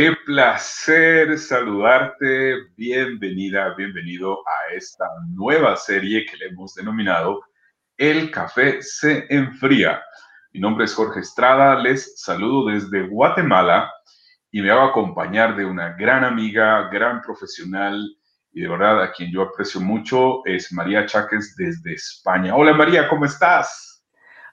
Qué placer saludarte. Bienvenida, bienvenido a esta nueva serie que le hemos denominado El café se enfría. Mi nombre es Jorge Estrada, les saludo desde Guatemala y me hago acompañar de una gran amiga, gran profesional y de verdad a quien yo aprecio mucho es María Cháquez desde España. Hola María, ¿cómo estás?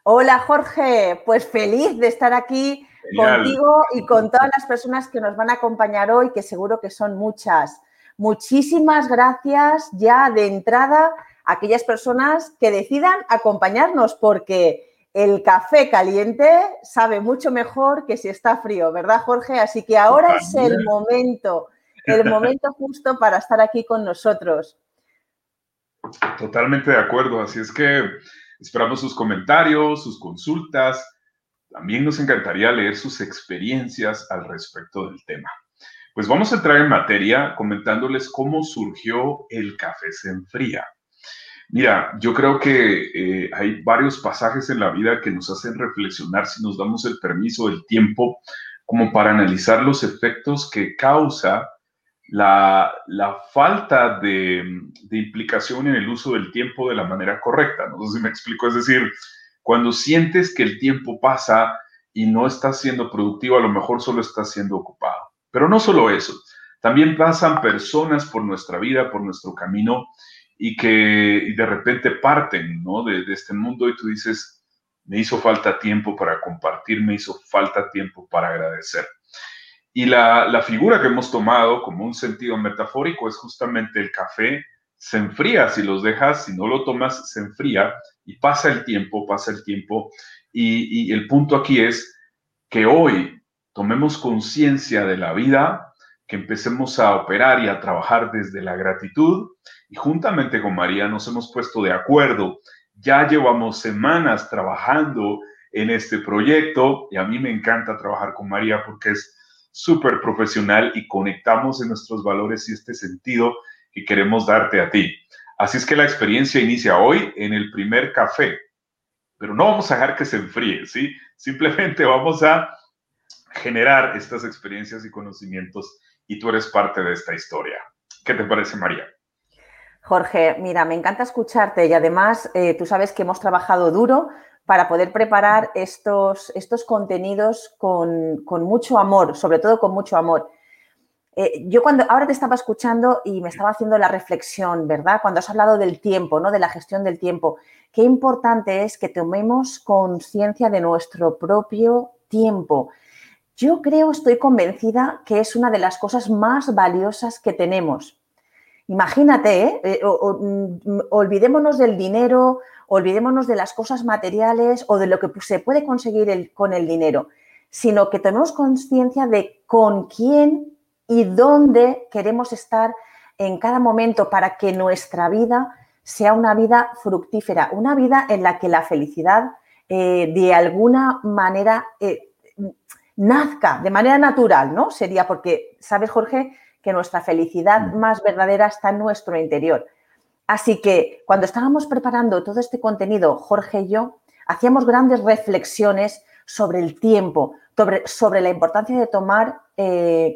Hola Jorge, pues feliz de estar aquí contigo y con todas las personas que nos van a acompañar hoy, que seguro que son muchas. Muchísimas gracias ya de entrada a aquellas personas que decidan acompañarnos porque el café caliente sabe mucho mejor que si está frío, ¿verdad Jorge? Así que ahora es el momento, el momento justo para estar aquí con nosotros. Totalmente de acuerdo, así es que esperamos sus comentarios, sus consultas también nos encantaría leer sus experiencias al respecto del tema. Pues vamos a entrar en materia comentándoles cómo surgió el café se enfría. Mira, yo creo que eh, hay varios pasajes en la vida que nos hacen reflexionar si nos damos el permiso, el tiempo, como para analizar los efectos que causa la, falta de, de, implicación en el uso del tiempo de la manera correcta. No sé si me explico, es decir, cuando sientes que el tiempo pasa y no estás siendo productivo, a lo mejor solo estás siendo ocupado. Pero no solo eso, también pasan personas por nuestra vida, por nuestro camino y que de repente parten ¿no? de, este mundo y tú dices, me hizo falta tiempo para compartir, me hizo falta tiempo para agradecer. Y la, la, figura que hemos tomado como un sentido metafórico es justamente el café se enfría si los dejas, si no lo tomas, se enfría y pasa el tiempo, pasa el tiempo. Y, el punto aquí es que hoy tomemos conciencia de la vida, que empecemos a operar y a trabajar desde la gratitud. Y juntamente con María nos hemos puesto de acuerdo. Ya llevamos semanas trabajando en este proyecto y a mí me encanta trabajar con María porque es súper profesional y conectamos en nuestros valores y este sentido que queremos darte a ti. Así es que la experiencia inicia hoy en el primer café, pero no vamos a dejar que se enfríe, ¿sí? Simplemente vamos a generar estas experiencias y conocimientos y tú eres parte de esta historia. ¿Qué te parece, María? Jorge, mira, me encanta escucharte y además eh, tú sabes que hemos trabajado duro para poder preparar estos, estos contenidos con, con mucho amor, sobre todo con mucho amor. Eh, yo cuando ahora te estaba escuchando y me estaba haciendo la reflexión, ¿verdad? Cuando has hablado del tiempo, ¿no? De la gestión del tiempo. Qué importante es que tomemos conciencia de nuestro propio tiempo. Yo creo, estoy convencida que es una de las cosas más valiosas que tenemos. Imagínate, ¿eh? Eh, mm, olvidémonos del dinero, olvidémonos de las cosas materiales o de lo que se puede conseguir con el dinero, sino que tomemos conciencia de con quién y dónde queremos estar en cada momento para que nuestra vida sea una vida fructífera, una vida en la que la felicidad eh, de alguna manera eh, nazca de manera natural, ¿no? Sería porque, ¿sabes, Jorge? Que nuestra felicidad mm. más verdadera está en nuestro interior. Así que cuando estábamos preparando todo este contenido, Jorge y yo, hacíamos grandes reflexiones sobre el tiempo, sobre, la importancia de tomar eh,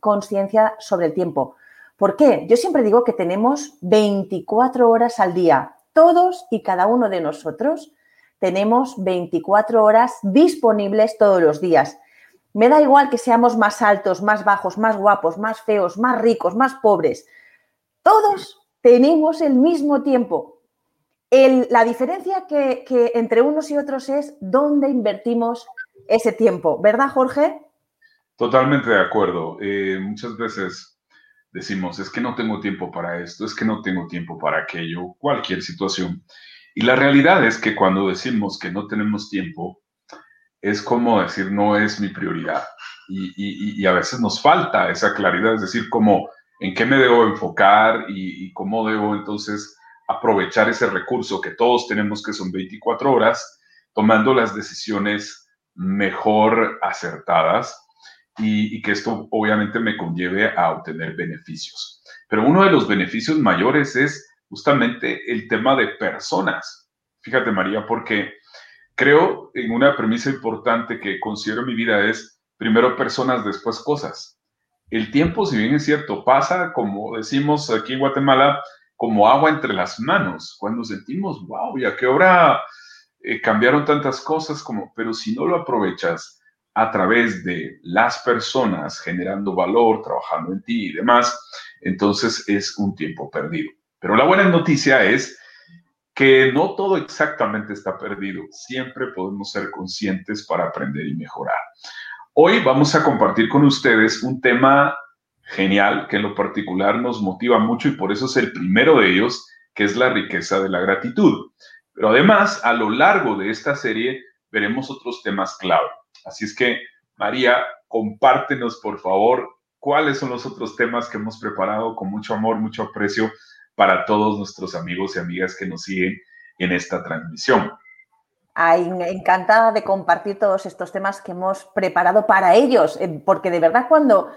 conciencia sobre el tiempo. ¿Por qué? Yo siempre digo que tenemos 24 horas al día. Todos y cada uno de nosotros tenemos 24 horas disponibles todos los días. Me da igual que seamos más altos, más bajos, más guapos, más feos, más ricos, más pobres. Todos tenemos el mismo tiempo. La diferencia que, entre unos y otros es dónde invertimos ese tiempo, ¿verdad, Jorge? Totalmente de acuerdo. Eh, muchas veces decimos, es que no tengo tiempo para esto, es que no tengo tiempo para aquello, cualquier situación. Y la realidad es que cuando decimos que no tenemos tiempo, es como decir, no es mi prioridad. Y, a veces nos falta esa claridad, es decir, como en qué me debo enfocar y cómo debo entonces aprovechar ese recurso que todos tenemos, que son 24 horas, tomando las decisiones mejor acertadas y, que esto obviamente me conlleve a obtener beneficios. Pero uno de los beneficios mayores es justamente el tema de personas. Fíjate María, porque creo en una premisa importante que considero en mi vida es primero personas, después cosas. El tiempo, si bien es cierto, pasa, como decimos aquí en Guatemala, como agua entre las manos, cuando sentimos, wow, ¿y a qué hora eh, cambiaron tantas cosas? Como, pero si no lo aprovechas a través de las personas generando valor, trabajando en ti y demás, entonces es un tiempo perdido. Pero la buena noticia es que no todo exactamente está perdido. Siempre podemos ser conscientes para aprender y mejorar. Hoy vamos a compartir con ustedes un tema genial que en lo particular nos motiva mucho y por eso es el primero de ellos, que es la riqueza de la gratitud. Pero además, a lo largo de esta serie veremos otros temas clave. Así es que, María, compártenos, por favor, cuáles son los otros temas que hemos preparado con mucho amor, mucho aprecio para todos nuestros amigos y amigas que nos siguen en esta transmisión. Ay, encantada de compartir todos estos temas que hemos preparado para ellos, eh, porque de verdad cuando,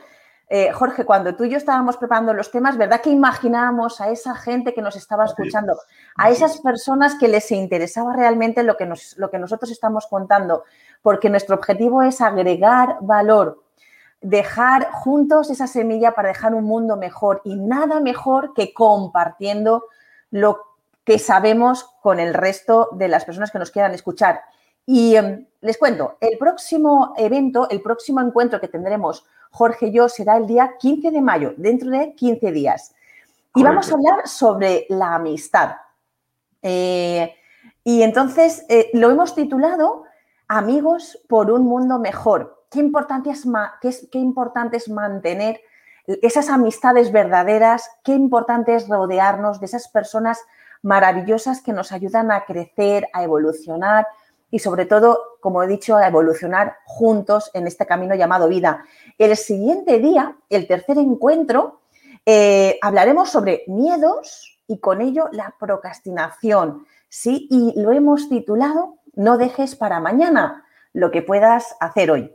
eh, Jorge, cuando tú y yo estábamos preparando los temas, ¿verdad que imaginábamos a esa gente que nos estaba escuchando, a esas personas que les interesaba realmente lo que, nos, lo que nosotros estamos contando? Porque nuestro objetivo es agregar valor, dejar juntos esa semilla para dejar un mundo mejor y nada mejor que compartiendo lo que sabemos con el resto de las personas que nos quieran escuchar. Y em, les cuento, el próximo evento, el próximo encuentro que tendremos Jorge y yo será el día 15 de mayo, dentro de 15 días. Y vamos a hablar sobre la amistad. Eh, y entonces eh, lo hemos titulado Amigos por un mundo mejor. Qué importante, es qué importante es mantener esas amistades verdaderas, qué importante es rodearnos de esas personas maravillosas que nos ayudan a crecer, a evolucionar y sobre todo, como he dicho, a evolucionar juntos en este camino llamado vida. El siguiente día, el tercer encuentro, eh, hablaremos sobre miedos y con ello la procrastinación. Sí, y lo hemos titulado No dejes para mañana lo que puedas hacer hoy.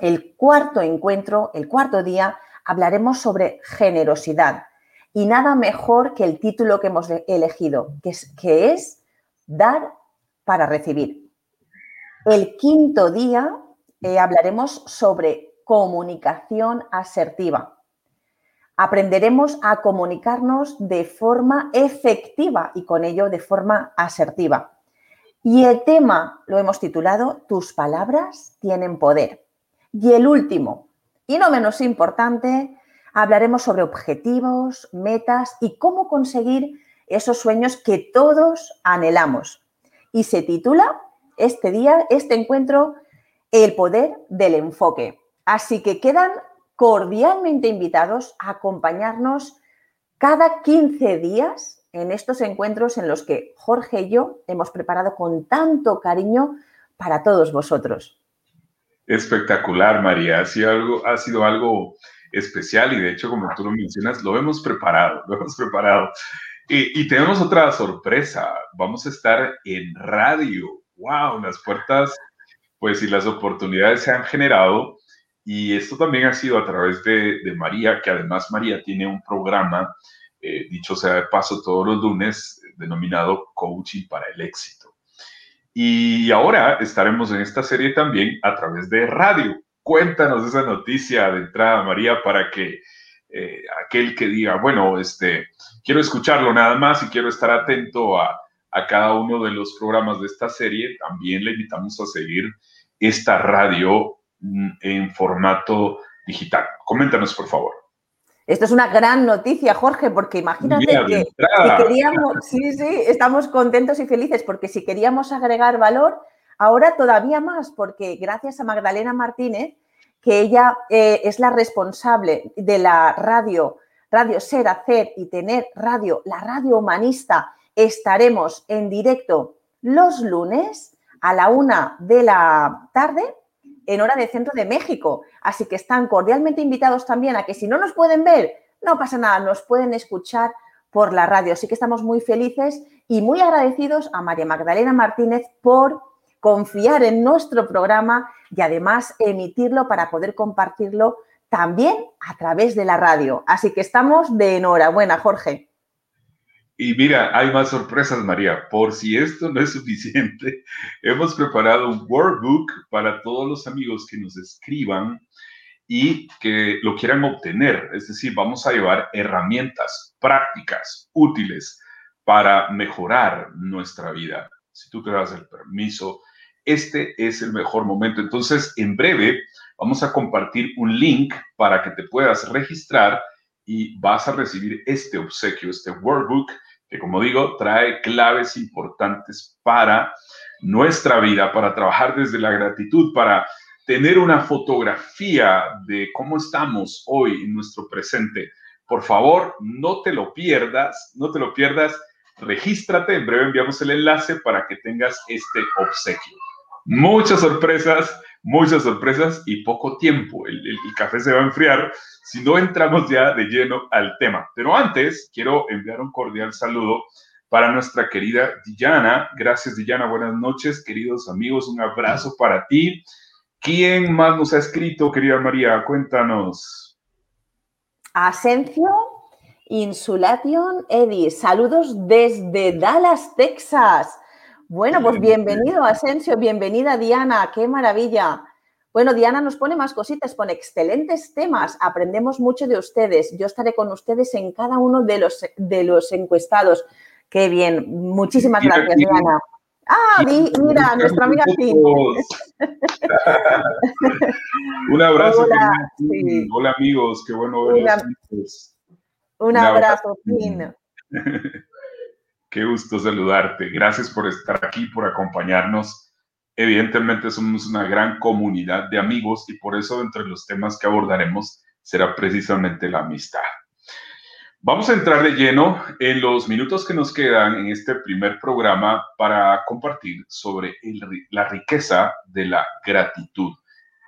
El cuarto encuentro, el cuarto día, hablaremos sobre generosidad. Y nada mejor que el título que hemos elegido, que es, que es Dar para recibir. El quinto día eh, hablaremos sobre comunicación asertiva. Aprenderemos a comunicarnos de forma efectiva y con ello de forma asertiva. Y el tema lo hemos titulado Tus palabras tienen poder. Y el último, y no menos importante, hablaremos sobre objetivos, metas y cómo conseguir esos sueños que todos anhelamos. Y se titula este día, este encuentro, El poder del enfoque. Así que quedan cordialmente invitados a acompañarnos cada 15 días en estos encuentros en los que Jorge y yo hemos preparado con tanto cariño para todos vosotros. Espectacular, María. Ha sido algo, ha sido algo especial y de hecho, como tú lo mencionas, lo hemos preparado, lo hemos preparado. Y, tenemos otra sorpresa, vamos a estar en radio. ¡Wow! Las puertas, pues, y las oportunidades se han generado. Y esto también ha sido a través de, María, que además María tiene un programa, eh, dicho sea de paso, todos los lunes, denominado Coaching para el Éxito. Y ahora estaremos en esta serie también a través de radio. Cuéntanos esa noticia de entrada, María, para que eh, aquel que diga, bueno, este, quiero escucharlo nada más y quiero estar atento a, a cada uno de los programas de esta serie, también le invitamos a seguir esta radio mm, en formato digital. Coméntanos, por favor. Esto es una gran noticia, Jorge, porque imagínate que queríamos, sí, sí, estamos contentos y felices porque si queríamos agregar valor, Ahora todavía más, porque gracias a Magdalena Martínez, que ella eh, es la responsable de la radio, Radio Ser, Hacer y Tener Radio, la radio humanista, estaremos en directo los lunes a la una de la tarde en hora de centro de México. Así que están cordialmente invitados también a que si no nos pueden ver, no pasa nada, nos pueden escuchar por la radio. Así que estamos muy felices y muy agradecidos a María Magdalena Martínez por confiar en nuestro programa y además emitirlo para poder compartirlo también a través de la radio. Así que estamos de enhorabuena, Jorge. Y mira, hay más sorpresas, María. Por si esto no es suficiente, hemos preparado un workbook para todos los amigos que nos escriban y que lo quieran obtener. Es decir, vamos a llevar herramientas prácticas, útiles para mejorar nuestra vida. Si tú te das el permiso, este es el mejor momento. Entonces, en breve vamos a compartir un link para que te puedas registrar y vas a recibir este obsequio, este workbook que como digo, trae claves importantes para nuestra vida, para trabajar desde la gratitud, para tener una fotografía de cómo estamos hoy en nuestro presente. Por favor, no te lo pierdas, no te lo pierdas. Regístrate, en breve enviamos el enlace para que tengas este obsequio. Muchas sorpresas, muchas sorpresas y poco tiempo. El, el café se va a enfriar, si no entramos ya de lleno al tema. Pero antes, quiero enviar un cordial saludo para nuestra querida Diana. Gracias, Diana. Buenas noches, queridos amigos. Un abrazo para ti. ¿Quién más nos ha escrito, querida María? Cuéntanos. Asencio Insulation Eddie. Saludos desde Dallas, Texas. Bueno, pues bienvenido, Asensio. Bienvenida, Diana. Qué maravilla. Bueno, Diana nos pone más cositas, pone excelentes temas, aprendemos mucho de ustedes. Yo estaré con ustedes en cada uno de los, de los encuestados. Qué bien, muchísimas gracias, Diana. Ah, mira, nuestra amiga Tim. Un abrazo. Hola, Hola, amigos, qué bueno verlos. Un, abrazo, Tim. Qué gusto saludarte. Gracias por estar aquí, por acompañarnos Evidentemente somos una gran comunidad de amigos y por eso entre los temas que abordaremos será precisamente la amistad. Vamos a entrar de lleno en los minutos que nos quedan en este primer programa para compartir sobre la riqueza de la gratitud.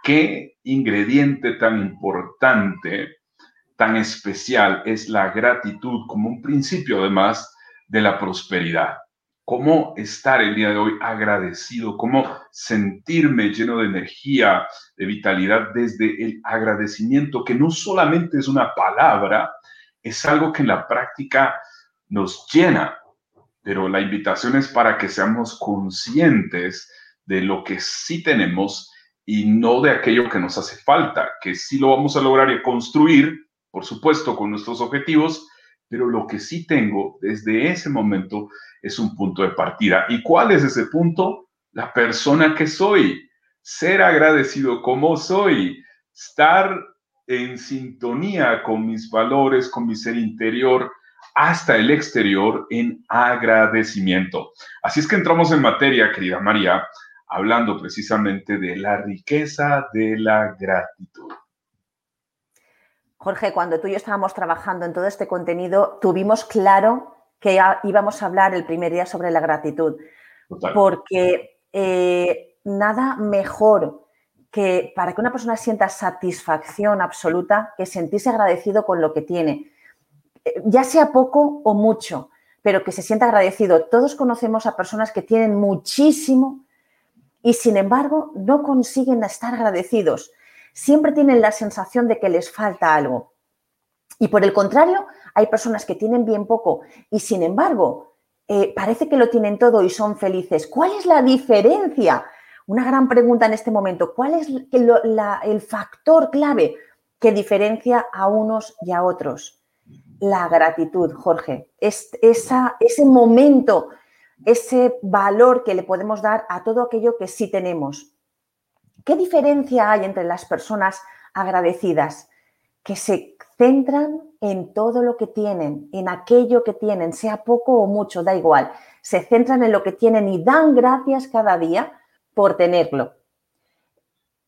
¿Qué ingrediente tan importante, tan especial es la gratitud como un principio además de la prosperidad? cómo estar el día de hoy agradecido, cómo sentirme lleno de energía, de vitalidad desde el agradecimiento, que no solamente es una palabra, es algo que en la práctica nos llena, pero la invitación es para que seamos conscientes de lo que sí tenemos y no de aquello que nos hace falta, que sí lo vamos a lograr y construir, por supuesto, con nuestros objetivos, pero lo que sí tengo desde ese momento es un punto de partida. ¿Y cuál es ese punto? La persona que soy, ser agradecido como soy, estar en sintonía con mis valores, con mi ser interior, hasta el exterior en agradecimiento. Así es que entramos en materia, querida María, hablando precisamente de la riqueza de la gratitud. Jorge, cuando tú y yo estábamos trabajando en todo este contenido, tuvimos claro que íbamos a hablar el primer día sobre la gratitud, porque eh, nada mejor que para que una persona sienta satisfacción absoluta que sentirse agradecido con lo que tiene, eh, ya sea poco o mucho, pero que se sienta agradecido. Todos conocemos a personas que tienen muchísimo y sin embargo no consiguen estar agradecidos siempre tienen la sensación de que les falta algo. Y por el contrario, hay personas que tienen bien poco y sin embargo eh, parece que lo tienen todo y son felices. ¿Cuál es la diferencia? Una gran pregunta en este momento. ¿Cuál es el factor clave que diferencia a unos y a otros? La gratitud, Jorge. Es, ese momento, ese valor que le podemos dar a todo aquello que sí tenemos. ¿Qué diferencia hay entre las personas agradecidas? Que se centran en todo lo que tienen, en aquello que tienen, sea poco o mucho, da igual. Se centran en lo que tienen y dan gracias cada día por tenerlo.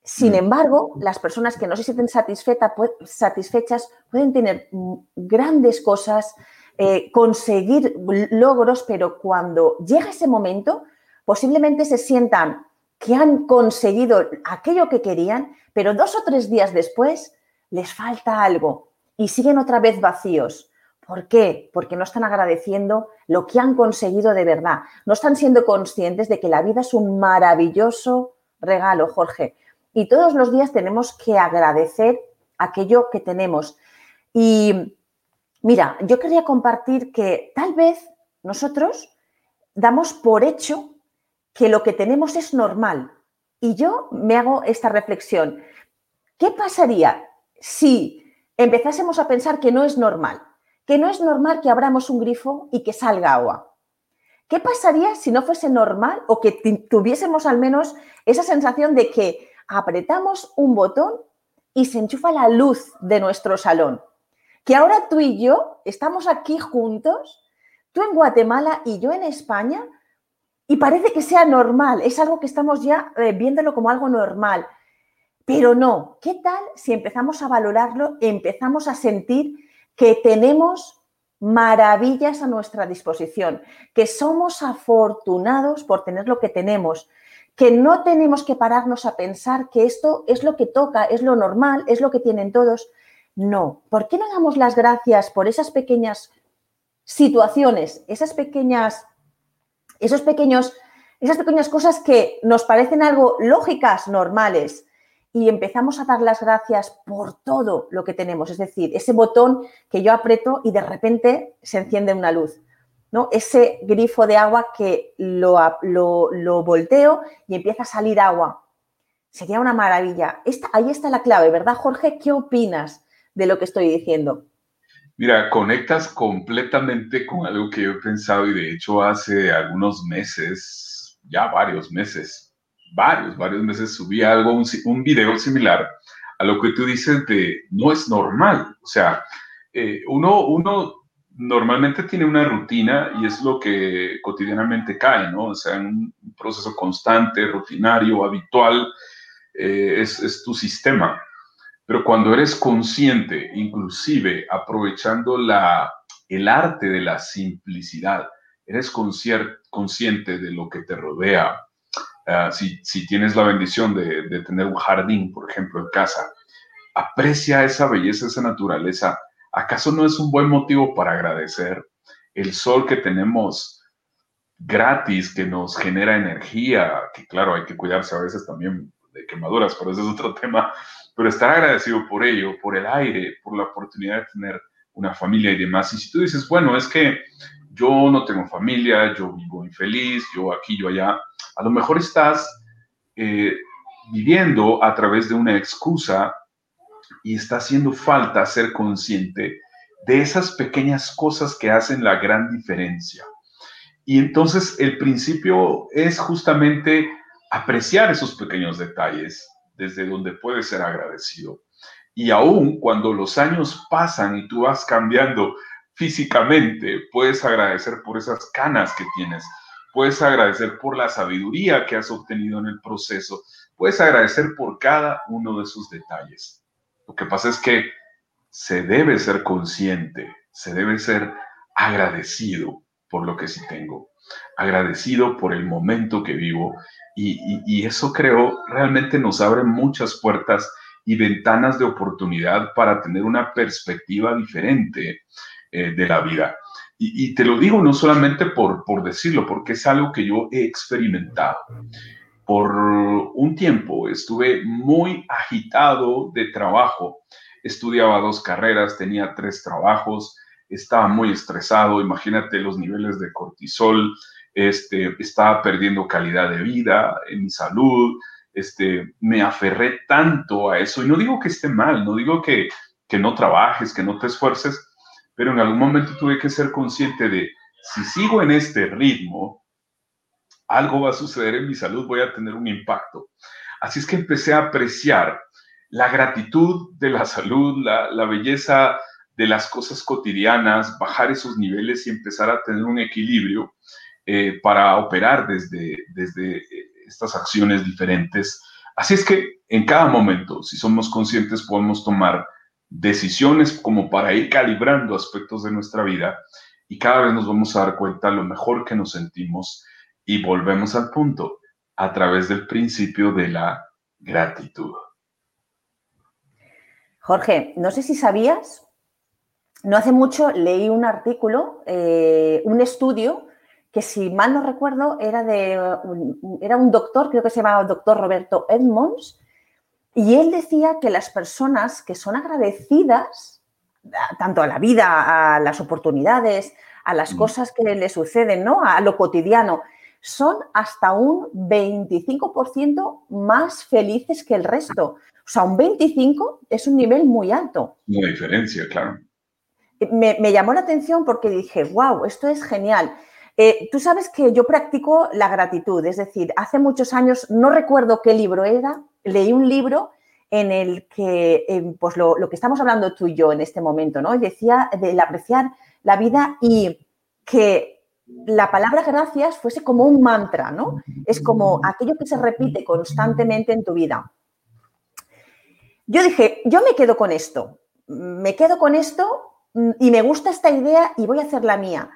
Sin mm. embargo, las personas que no se sienten satisfechas pueden tener grandes cosas, eh, conseguir logros, pero cuando llega ese momento, posiblemente se sientan que han conseguido aquello que querían, pero dos o tres días después les falta algo y siguen otra vez vacíos. ¿Por qué? Porque no están agradeciendo lo que han conseguido de verdad. No están siendo conscientes de que la vida es un maravilloso regalo, Jorge. Y todos los días tenemos que agradecer aquello que tenemos. Y mira, yo quería compartir que tal vez nosotros damos por hecho que lo que tenemos es normal. Y yo me hago esta reflexión. ¿Qué pasaría si empezásemos a pensar que no es normal? Que no es normal que abramos un grifo y que salga agua. ¿Qué pasaría si no fuese normal o que tuviésemos al menos esa sensación de que apretamos un botón y se enchufa la luz de nuestro salón? Que ahora tú y yo estamos aquí juntos, tú en Guatemala y yo en España, y parece que sea normal, es algo que estamos ya eh, viéndolo como algo normal. Pero no, ¿qué tal si empezamos a valorarlo, empezamos a sentir que tenemos maravillas a nuestra disposición, que somos afortunados por tener lo que tenemos, que no tenemos que pararnos a pensar que esto es lo que toca, es lo normal, es lo que tienen todos. No, ¿por qué no damos las gracias por esas pequeñas situaciones, esas pequeñas, esos pequeños, esas pequeñas cosas que nos parecen algo lógicas, normales? y empezamos a dar las gracias por todo lo que tenemos. Es decir, ese botón que yo aprieto y de repente se enciende una luz. ¿no? Ese grifo de agua que lo, lo, volteo y empieza a salir agua. Sería una maravilla. ahí está la clave, ¿verdad, Jorge? ¿Qué opinas de lo que estoy diciendo? Mira, conectas completamente con algo que yo he pensado y de hecho hace algunos meses, ya varios meses, varios, varios meses subí algo, un, video similar a lo que tú dices de no es normal. O sea, eh, uno, uno normalmente tiene una rutina y es lo que cotidianamente cae, ¿no? O sea, un proceso constante, rutinario, habitual, eh, es, es tu sistema. Pero cuando eres consciente, inclusive aprovechando la, el arte de la simplicidad, eres consciente de lo que te rodea, Ah, si, tienes la bendición de, tener un jardín, por ejemplo, en casa, aprecia esa belleza, esa naturaleza. ¿Acaso no es un buen motivo para agradecer el sol que tenemos gratis, que nos genera energía, que claro, hay que cuidarse a veces también de quemaduras, pero ese es otro tema, pero estar agradecido por ello, por el aire, por la oportunidad de tener una familia y demás. Y si tú dices, bueno, es que yo no tengo familia, yo vivo infeliz, yo aquí, yo allá, a lo mejor estás eh, viviendo a través de una excusa y está haciendo falta ser consciente de esas pequeñas cosas que hacen la gran diferencia. Y entonces el principio es justamente apreciar esos pequeños detalles desde donde puedes ser agradecido. Y aún cuando los años pasan y tú vas cambiando físicamente, puedes agradecer por esas canas que tienes, puedes agradecer por la sabiduría que has obtenido en el proceso, puedes agradecer por cada uno de esos detalles. Lo que pasa es que se debe ser consciente, se debe ser agradecido por lo que sí tengo, agradecido por el momento que vivo y, eso creo realmente nos abre muchas puertas y ventanas de oportunidad para tener una perspectiva diferente eh, de la vida. Y, te lo digo no solamente por, por decirlo, porque es algo que yo he experimentado. Por un tiempo estuve muy agitado de trabajo. Estudiaba dos carreras, tenía tres trabajos, estaba muy estresado. Imagínate los niveles de cortisol, este, estaba perdiendo calidad de vida en mi salud. Este, me aferré tanto a eso. Y no digo que esté mal, no digo que, que no trabajes, que no te esfuerces, pero en algún momento tuve que ser consciente de, si sigo en este ritmo, algo va a suceder en mi salud, voy a tener un impacto. Así es que empecé a apreciar la gratitud de la salud, la, belleza de las cosas cotidianas, bajar esos niveles y empezar a tener un equilibrio eh, para operar desde, desde eh, estas acciones diferentes. Así es que en cada momento, si somos conscientes, podemos tomar decisiones como para ir calibrando aspectos de nuestra vida y cada vez nos vamos a dar cuenta lo mejor que nos sentimos y volvemos al punto a través del principio de la gratitud. Jorge, no sé si sabías, no hace mucho leí un artículo, eh, un estudio que si mal no recuerdo era de era un doctor, creo que se llamaba doctor Roberto Edmonds, y él decía que las personas que son agradecidas, tanto a la vida, a las oportunidades, a las cosas que le suceden, ¿no? A lo cotidiano, son hasta un 25% más felices que el resto. O sea, un 25 es un nivel muy alto. Una diferencia, claro. Me, llamó la atención porque dije, wow, esto es genial. Eh, tú sabes que yo practico la gratitud, es decir, hace muchos años, no recuerdo qué libro era, leí un libro en el que, eh, pues lo, lo, que estamos hablando tú y yo en este momento, ¿no? Decía del apreciar la vida y que la palabra gracias fuese como un mantra, ¿no? Es como aquello que se repite constantemente en tu vida. Yo dije, yo me quedo con esto, me quedo con esto y me gusta esta idea y voy a hacer la mía.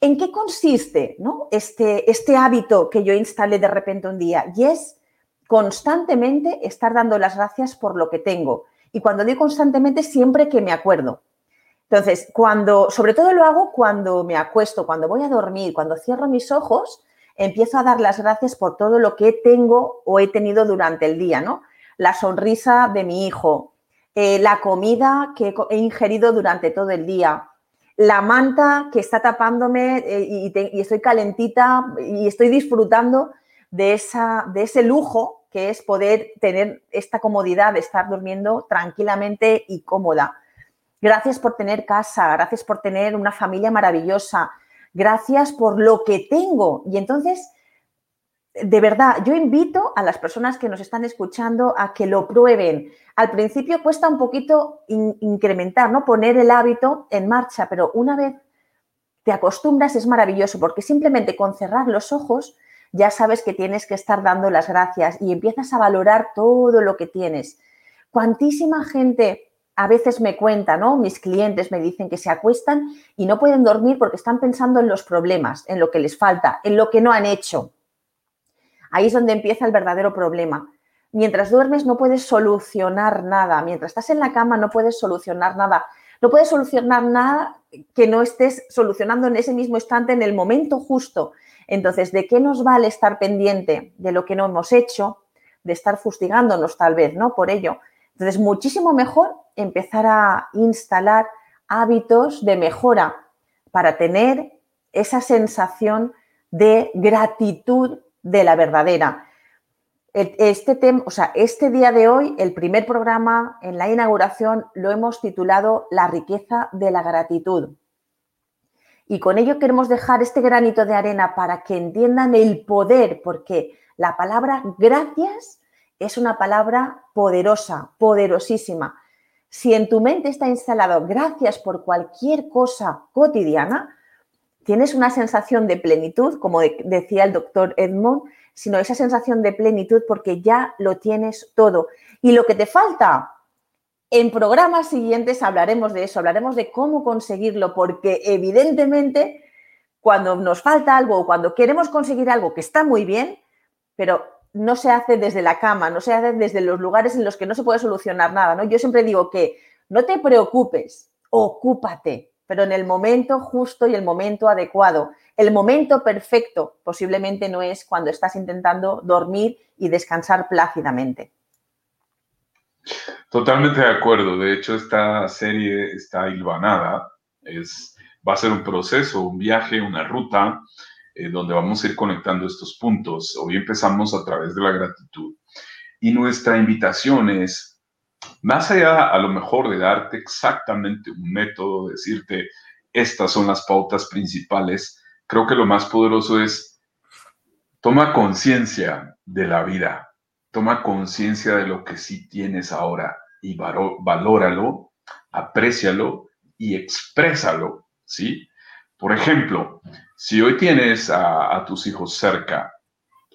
¿En qué consiste ¿no? este, este hábito que yo instalé de repente un día? Y es constantemente estar dando las gracias por lo que tengo. Y cuando digo constantemente, siempre que me acuerdo. Entonces, cuando, sobre todo lo hago cuando me acuesto, cuando voy a dormir, cuando cierro mis ojos, empiezo a dar las gracias por todo lo que tengo o he tenido durante el día, ¿no? La sonrisa de mi hijo, eh, la comida que he ingerido durante todo el día, la manta que está tapándome eh, y, estoy calentita y estoy disfrutando de, esa, de ese lujo que es poder tener esta comodidad de estar durmiendo tranquilamente y cómoda. Gracias por tener casa, gracias por tener una familia maravillosa, gracias por lo que tengo. Y entonces, de verdad, yo invito a las personas que nos están escuchando a que lo prueben. Al principio cuesta un poquito incrementar, ¿no? Poner el hábito en marcha, pero una vez te acostumbras es maravilloso porque simplemente con cerrar los ojos ya sabes que tienes que estar dando las gracias y empiezas a valorar todo lo que tienes. Cuantísima gente a veces me cuenta, ¿no? Mis clientes me dicen que se acuestan y no pueden dormir porque están pensando en los problemas, en lo que les falta, en lo que no han hecho. Ahí es donde empieza el verdadero problema. Mientras duermes no puedes solucionar nada. Mientras estás en la cama no puedes solucionar nada. No puedes solucionar nada que no estés solucionando en ese mismo instante, en el momento justo. Entonces, ¿de qué nos vale estar pendiente de lo que no hemos hecho? De estar fustigándonos tal vez, ¿no? Por ello. Entonces, muchísimo mejor empezar a instalar hábitos de mejora para tener esa sensación de gratitud de la verdadera. Este, o sea, este día de hoy, el primer programa en la inauguración, lo hemos titulado La riqueza de la gratitud. Y con ello queremos dejar este granito de arena para que entiendan el poder, porque la palabra gracias es una palabra poderosa, poderosísima. Si en tu mente está instalado gracias por cualquier cosa cotidiana, tienes una sensación de plenitud, como decía el doctor Edmond, sino esa sensación de plenitud porque ya lo tienes todo. Y lo que te falta, en programas siguientes hablaremos de eso, hablaremos de cómo conseguirlo, porque evidentemente cuando nos falta algo o cuando queremos conseguir algo que está muy bien, pero no se hace desde la cama, no se hace desde los lugares en los que no se puede solucionar nada, ¿no? Yo siempre digo que no te preocupes, ocúpate, pero en el momento justo y el momento adecuado. El momento perfecto posiblemente no es cuando estás intentando dormir y descansar plácidamente. Totalmente de acuerdo. De hecho, esta serie está hilvanada. Es, va a ser un proceso, un viaje, una ruta, eh, donde vamos a ir conectando estos puntos. Hoy empezamos a través de la gratitud. Y nuestra invitación es más allá a lo mejor de darte exactamente un método, decirte, estas son las pautas principales, creo que lo más poderoso es, toma conciencia de la vida, toma conciencia de lo que sí tienes ahora y valóralo, aprécialo y exprésalo, ¿sí? Por ejemplo, si hoy tienes a, a tus hijos cerca,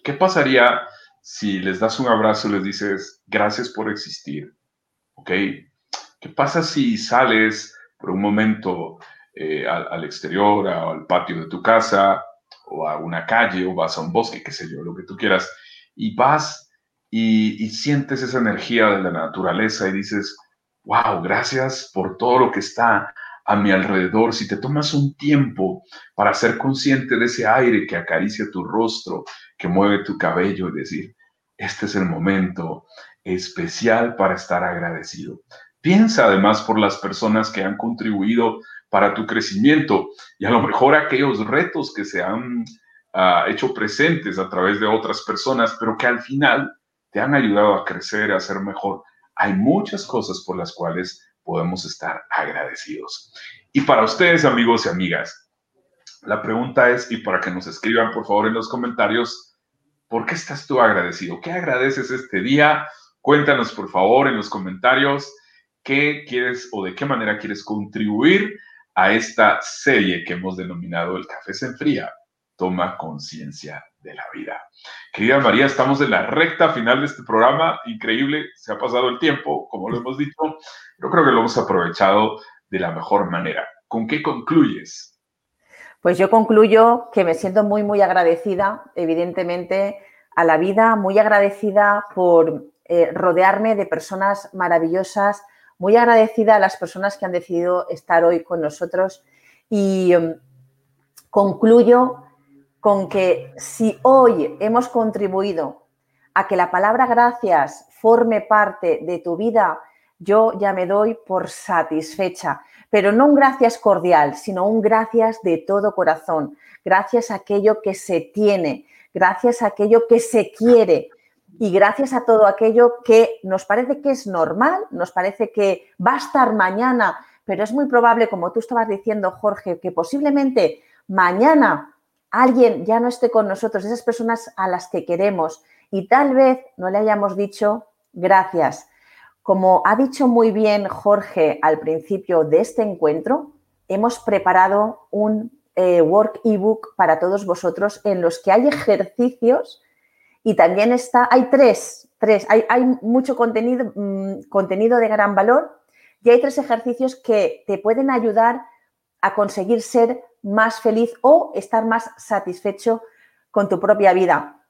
¿qué pasaría si les das un abrazo y les dices, gracias por existir? ¿Ok? ¿Qué pasa si sales por un momento eh, al, exterior, al patio de tu casa, o a una calle, o vas a un bosque, qué sé yo, lo que tú quieras, y vas y, y sientes esa energía de la naturaleza y dices, wow, gracias por todo lo que está a mi alrededor, si te tomas un tiempo para ser consciente de ese aire que acaricia tu rostro, que mueve tu cabello y decir, este es el momento, especial para estar agradecido. Piensa además por las personas que han contribuido para tu crecimiento y a lo mejor aquellos retos que se han ah, hecho presentes a través de otras personas, pero que al final te han ayudado a crecer, a ser mejor. Hay muchas cosas por las cuales podemos estar agradecidos. Y para ustedes, amigos y amigas, la pregunta es, y para que nos escriban por favor en los comentarios, ¿por qué estás tú agradecido? ¿Qué agradeces este día? Cuéntanos por favor en los comentarios qué quieres o de qué manera quieres contribuir a esta serie que hemos denominado El Café se enfría. Toma conciencia de la vida. Querida María, estamos en la recta final de este programa. Increíble, se ha pasado el tiempo, como lo hemos dicho. Yo creo que lo hemos aprovechado de la mejor manera. ¿Con qué concluyes? Pues yo concluyo que me siento muy, muy agradecida, evidentemente, a la vida, muy agradecida por eh, rodearme de personas maravillosas, muy agradecida a las personas que han decidido estar hoy con nosotros. Y em, concluyo con que si hoy hemos contribuido a que la palabra gracias forme parte de tu vida, yo ya me doy por satisfecha, pero no un gracias cordial, sino un gracias de todo corazón, gracias a aquello que se tiene, gracias a aquello que se quiere y gracias a todo aquello que nos parece que es normal, nos parece que va a estar mañana, pero es muy probable, como tú estabas diciendo, Jorge, que posiblemente mañana alguien ya no esté con nosotros, esas personas a las que queremos, y tal vez no le hayamos dicho gracias. Como ha dicho muy bien Jorge al principio de este encuentro, hemos preparado un eh, work ebook para todos vosotros en los que hay ejercicios y también está, hay tres, tres, hay, hay mucho contenido, mm, contenido de gran valor y hay tres ejercicios que te pueden ayudar a conseguir ser más feliz o estar más satisfecho con tu propia vida.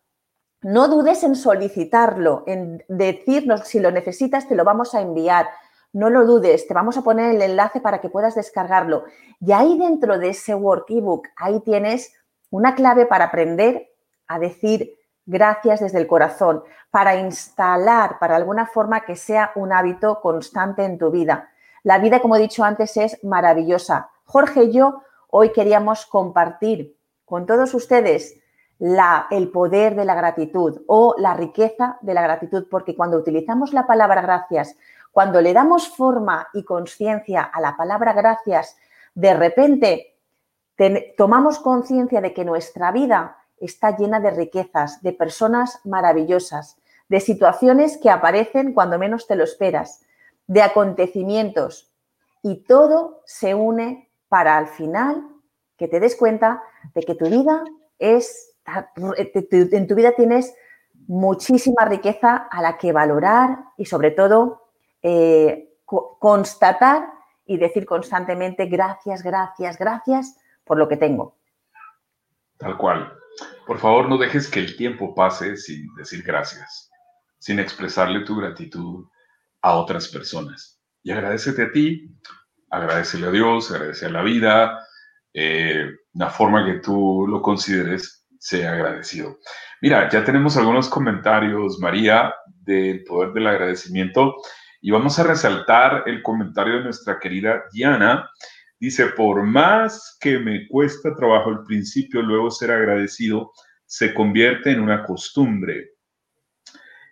No dudes en solicitarlo, en decirnos si lo necesitas, te lo vamos a enviar. No lo dudes, te vamos a poner el enlace para que puedas descargarlo. Y ahí dentro de ese workbook, ahí tienes una clave para aprender a decir gracias desde el corazón, para instalar, para alguna forma que sea un hábito constante en tu vida. La vida, como he dicho antes, es maravillosa. Jorge y yo Hoy queríamos compartir con todos ustedes el poder de la gratitud o la riqueza de la gratitud, porque cuando utilizamos la palabra gracias, cuando le damos forma y conciencia a la palabra gracias, de repente tomamos conciencia de que nuestra vida está llena de riquezas, de personas maravillosas, de situaciones que aparecen cuando menos te lo esperas, de acontecimientos, y todo se une para al final que te des cuenta de que tu vida es, en tu vida tienes muchísima riqueza a la que valorar y sobre todo eh, constatar y decir constantemente gracias, gracias, gracias por lo que tengo. Tal cual. Por favor, no dejes que el tiempo pase sin decir gracias, sin expresarle tu gratitud a otras personas. Y agradecete a ti agradecele a Dios, agradecer a la vida, eh, la forma que tú lo consideres, sea agradecido. Mira, ya tenemos algunos comentarios, María, del poder del agradecimiento y vamos a resaltar el comentario de nuestra querida Diana. Dice, por más que me cuesta trabajo al principio, luego ser agradecido se convierte en una costumbre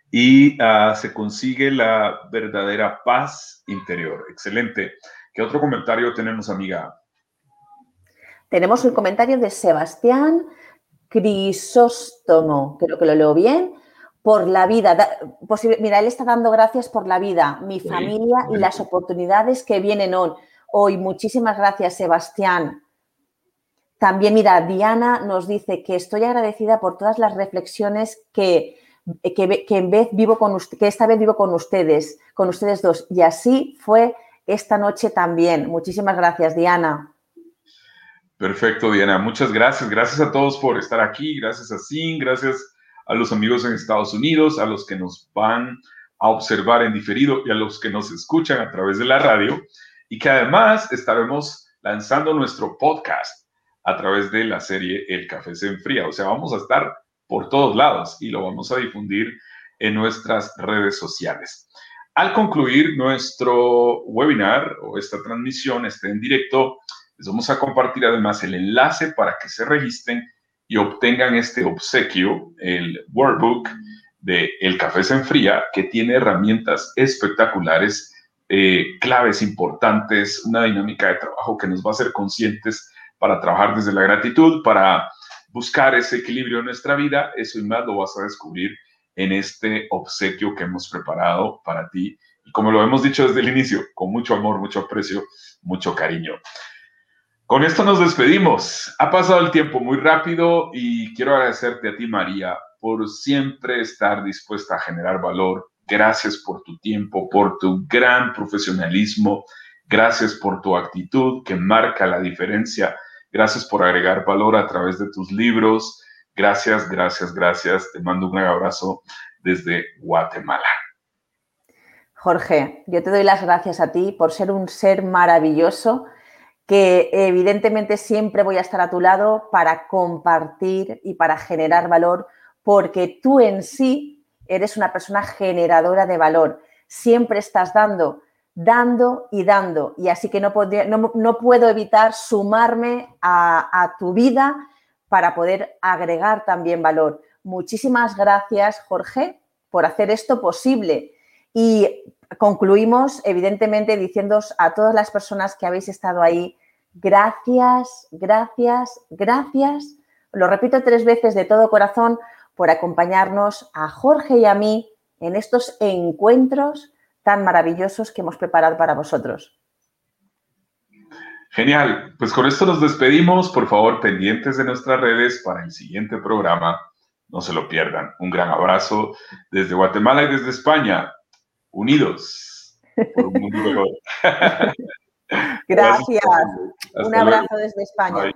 y ah, se consigue la verdadera paz interior. Excelente. ¿Qué otro comentario tenemos, amiga? Tenemos el comentario de Sebastián Crisóstomo, creo que lo leo bien, por la vida. Mira, él está dando gracias por la vida, mi familia y las oportunidades que vienen hoy. Muchísimas gracias, Sebastián. También, mira, Diana nos dice que estoy agradecida por todas las reflexiones que, que, en vez vivo con que esta vez vivo con ustedes, con ustedes dos. Y así fue esta noche también. Muchísimas gracias, Diana. Perfecto, Diana. Muchas gracias. Gracias a todos por estar aquí. Gracias a Sin. Gracias a los amigos en Estados Unidos, a los que nos van a observar en diferido y a los que nos escuchan a través de la radio. Y que además estaremos lanzando nuestro podcast a través de la serie El Café se enfría. O sea, vamos a estar por todos lados y lo vamos a difundir en nuestras redes sociales. Al concluir nuestro webinar o esta transmisión, este en directo, Les vamos a compartir además el enlace para que se registren y obtengan este obsequio, el workbook de El Café se enfría, que tiene herramientas espectaculares, eh, claves importantes, una dinámica de trabajo que nos va a hacer conscientes para trabajar desde la gratitud, para buscar ese equilibrio en nuestra vida. Eso y más lo vas a descubrir en este obsequio que hemos preparado para ti. Y como lo hemos dicho desde el inicio, con mucho amor, mucho aprecio, mucho cariño. Con esto nos despedimos. Ha pasado el tiempo muy rápido y quiero agradecerte a ti, María, por siempre estar dispuesta a generar valor. Gracias por tu tiempo, por tu gran profesionalismo. Gracias por tu actitud que marca la diferencia. Gracias por agregar valor a través de tus libros. Gracias, gracias, gracias. Te mando un gran abrazo desde Guatemala. Jorge, yo te doy las gracias a ti por ser un ser maravilloso que evidentemente siempre voy a estar a tu lado para compartir y para generar valor, porque tú en sí eres una persona generadora de valor. Siempre estás dando, dando y dando. Y así que no, no, puedo evitar sumarme a, a tu vida para poder agregar también valor. Muchísimas gracias, Jorge, por hacer esto posible. Y concluimos, evidentemente, diciendo a todas las personas que habéis estado ahí, gracias, gracias, gracias. Lo repito tres veces de todo corazón por acompañarnos a Jorge y a mí en estos encuentros tan maravillosos que hemos preparado para vosotros. Genial, pues con esto nos despedimos. Por favor, pendientes de nuestras redes para el siguiente programa. No se lo pierdan. Un gran abrazo desde Guatemala y desde España. Unidos por un mundo Gracias. Un abrazo desde España.